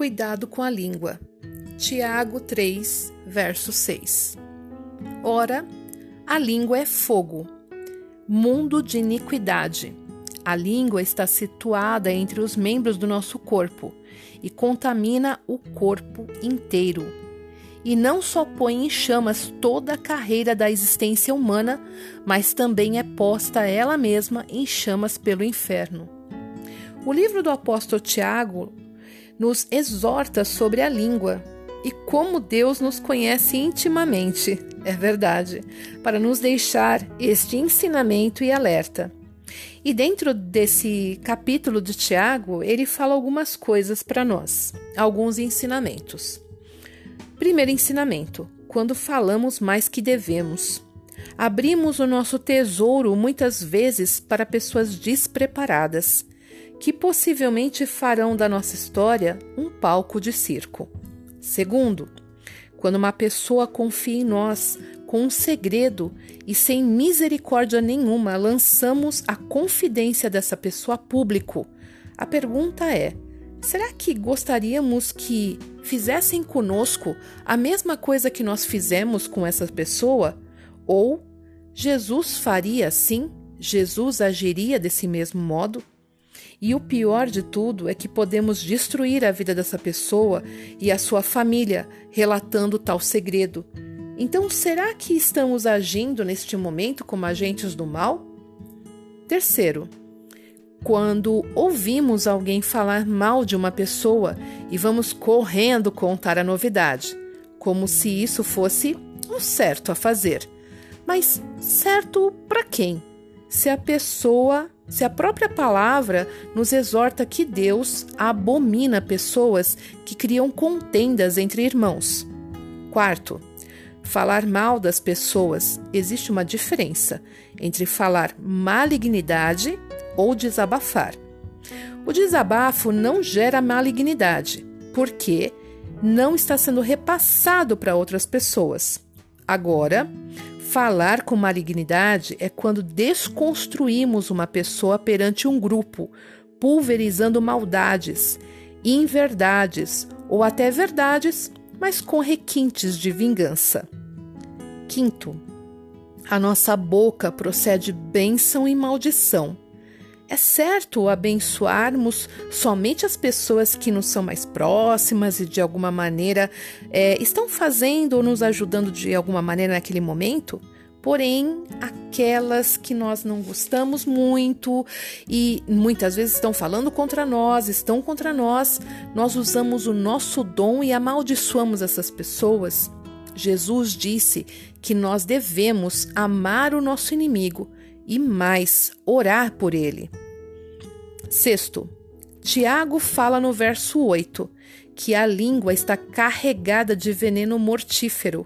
Cuidado com a língua. Tiago 3, verso 6. Ora, a língua é fogo, mundo de iniquidade. A língua está situada entre os membros do nosso corpo e contamina o corpo inteiro. E não só põe em chamas toda a carreira da existência humana, mas também é posta ela mesma em chamas pelo inferno. O livro do apóstolo Tiago nos exorta sobre a língua e como Deus nos conhece intimamente, é verdade, para nos deixar este ensinamento e alerta. E dentro desse capítulo de Tiago, ele fala algumas coisas para nós, alguns ensinamentos. Primeiro ensinamento: quando falamos mais que devemos. Abrimos o nosso tesouro muitas vezes para pessoas despreparadas que possivelmente farão da nossa história um palco de circo. Segundo, quando uma pessoa confia em nós com um segredo e sem misericórdia nenhuma lançamos a confidência dessa pessoa a público, a pergunta é: será que gostaríamos que fizessem conosco a mesma coisa que nós fizemos com essa pessoa? Ou Jesus faria assim? Jesus agiria desse mesmo modo? E o pior de tudo é que podemos destruir a vida dessa pessoa e a sua família relatando tal segredo. Então, será que estamos agindo neste momento como agentes do mal? Terceiro, quando ouvimos alguém falar mal de uma pessoa e vamos correndo contar a novidade, como se isso fosse o certo a fazer. Mas certo para quem? Se a pessoa se a própria palavra nos exorta que Deus abomina pessoas que criam contendas entre irmãos. Quarto, falar mal das pessoas. Existe uma diferença entre falar malignidade ou desabafar. O desabafo não gera malignidade, porque não está sendo repassado para outras pessoas. Agora, Falar com malignidade é quando desconstruímos uma pessoa perante um grupo, pulverizando maldades, inverdades ou até verdades, mas com requintes de vingança. Quinto, a nossa boca procede bênção e maldição. É certo abençoarmos somente as pessoas que nos são mais próximas e de alguma maneira é, estão fazendo ou nos ajudando de alguma maneira naquele momento? Porém, aquelas que nós não gostamos muito e muitas vezes estão falando contra nós, estão contra nós, nós usamos o nosso dom e amaldiçoamos essas pessoas. Jesus disse que nós devemos amar o nosso inimigo e mais, orar por ele. Sexto, Tiago fala no verso 8 que a língua está carregada de veneno mortífero.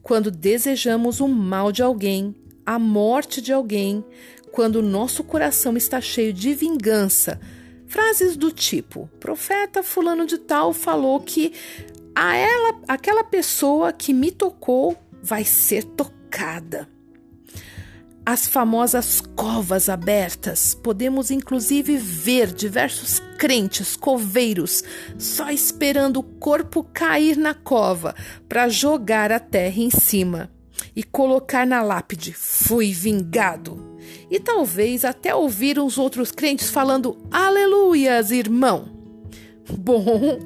Quando desejamos o mal de alguém, a morte de alguém, quando nosso coração está cheio de vingança. Frases do tipo: profeta fulano de tal falou que a ela, aquela pessoa que me tocou vai ser tocada as famosas covas abertas. Podemos inclusive ver diversos crentes coveiros só esperando o corpo cair na cova para jogar a terra em cima e colocar na lápide: Fui vingado. E talvez até ouvir os outros crentes falando: Aleluias, irmão. Bom,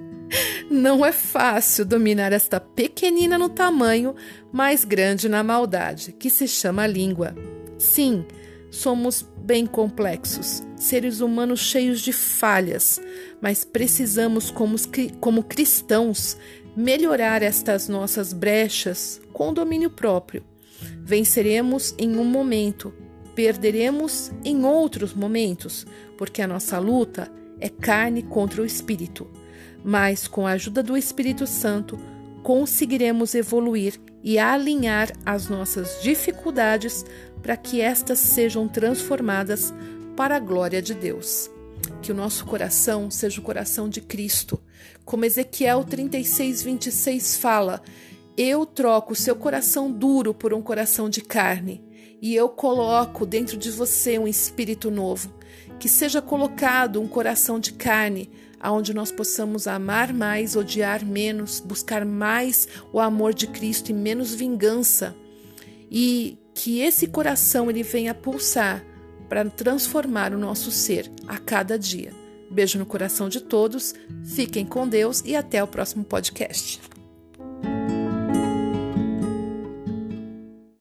não é fácil dominar esta pequenina no tamanho, mas grande na maldade, que se chama língua. Sim, somos bem complexos, seres humanos cheios de falhas, mas precisamos, como, como cristãos, melhorar estas nossas brechas com domínio próprio. Venceremos em um momento, perderemos em outros momentos, porque a nossa luta é carne contra o espírito. Mas com a ajuda do Espírito Santo, conseguiremos evoluir e alinhar as nossas dificuldades para que estas sejam transformadas para a glória de Deus. Que o nosso coração seja o coração de Cristo. Como Ezequiel 36, 26 fala: Eu troco o seu coração duro por um coração de carne, e eu coloco dentro de você um espírito novo. Que seja colocado um coração de carne aonde nós possamos amar mais, odiar menos, buscar mais o amor de Cristo e menos vingança. E que esse coração ele venha pulsar para transformar o nosso ser a cada dia. Beijo no coração de todos, fiquem com Deus e até o próximo podcast.